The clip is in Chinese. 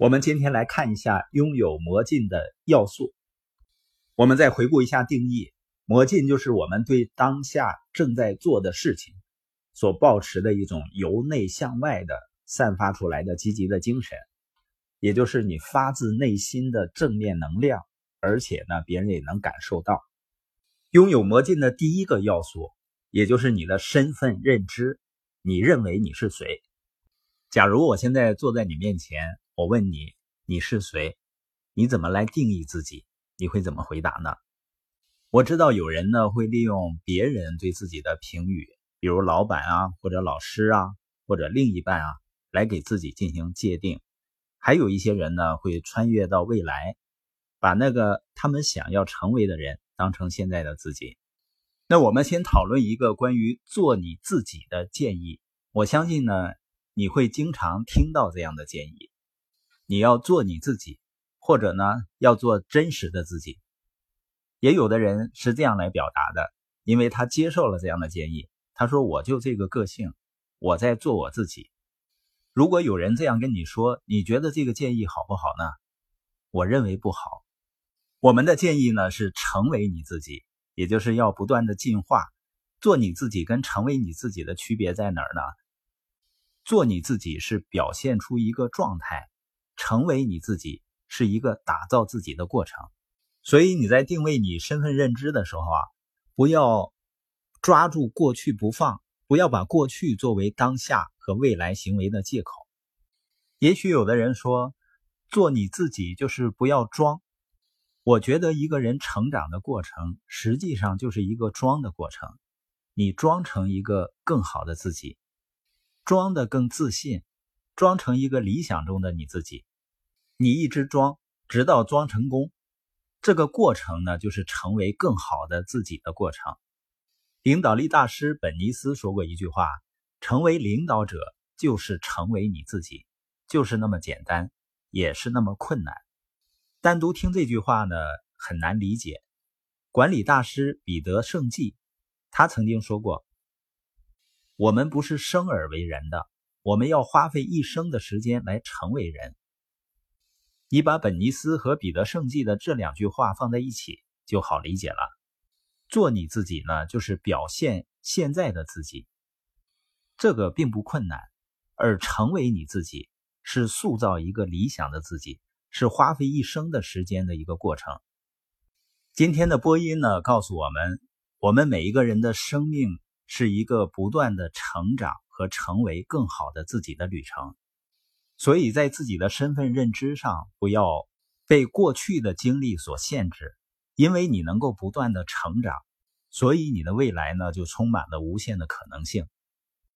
我们今天来看一下拥有魔镜的要素。我们再回顾一下定义：魔镜就是我们对当下正在做的事情所保持的一种由内向外的散发出来的积极的精神，也就是你发自内心的正面能量，而且呢，别人也能感受到。拥有魔镜的第一个要素，也就是你的身份认知，你认为你是谁？假如我现在坐在你面前。我问你，你是谁？你怎么来定义自己？你会怎么回答呢？我知道有人呢会利用别人对自己的评语，比如老板啊，或者老师啊，或者另一半啊，来给自己进行界定。还有一些人呢会穿越到未来，把那个他们想要成为的人当成现在的自己。那我们先讨论一个关于做你自己的建议。我相信呢，你会经常听到这样的建议。你要做你自己，或者呢，要做真实的自己。也有的人是这样来表达的，因为他接受了这样的建议。他说：“我就这个个性，我在做我自己。”如果有人这样跟你说，你觉得这个建议好不好呢？我认为不好。我们的建议呢是成为你自己，也就是要不断的进化。做你自己跟成为你自己的区别在哪儿呢？做你自己是表现出一个状态。成为你自己是一个打造自己的过程，所以你在定位你身份认知的时候啊，不要抓住过去不放，不要把过去作为当下和未来行为的借口。也许有的人说，做你自己就是不要装。我觉得一个人成长的过程，实际上就是一个装的过程。你装成一个更好的自己，装的更自信，装成一个理想中的你自己。你一直装，直到装成功，这个过程呢，就是成为更好的自己的过程。领导力大师本尼斯说过一句话：“成为领导者就是成为你自己，就是那么简单，也是那么困难。”单独听这句话呢，很难理解。管理大师彼得圣纪，他曾经说过：“我们不是生而为人的，我们要花费一生的时间来成为人。”你把本尼斯和彼得圣纪的这两句话放在一起就好理解了。做你自己呢，就是表现现在的自己，这个并不困难；而成为你自己，是塑造一个理想的自己，是花费一生的时间的一个过程。今天的播音呢，告诉我们，我们每一个人的生命是一个不断的成长和成为更好的自己的旅程。所以在自己的身份认知上，不要被过去的经历所限制，因为你能够不断的成长，所以你的未来呢就充满了无限的可能性。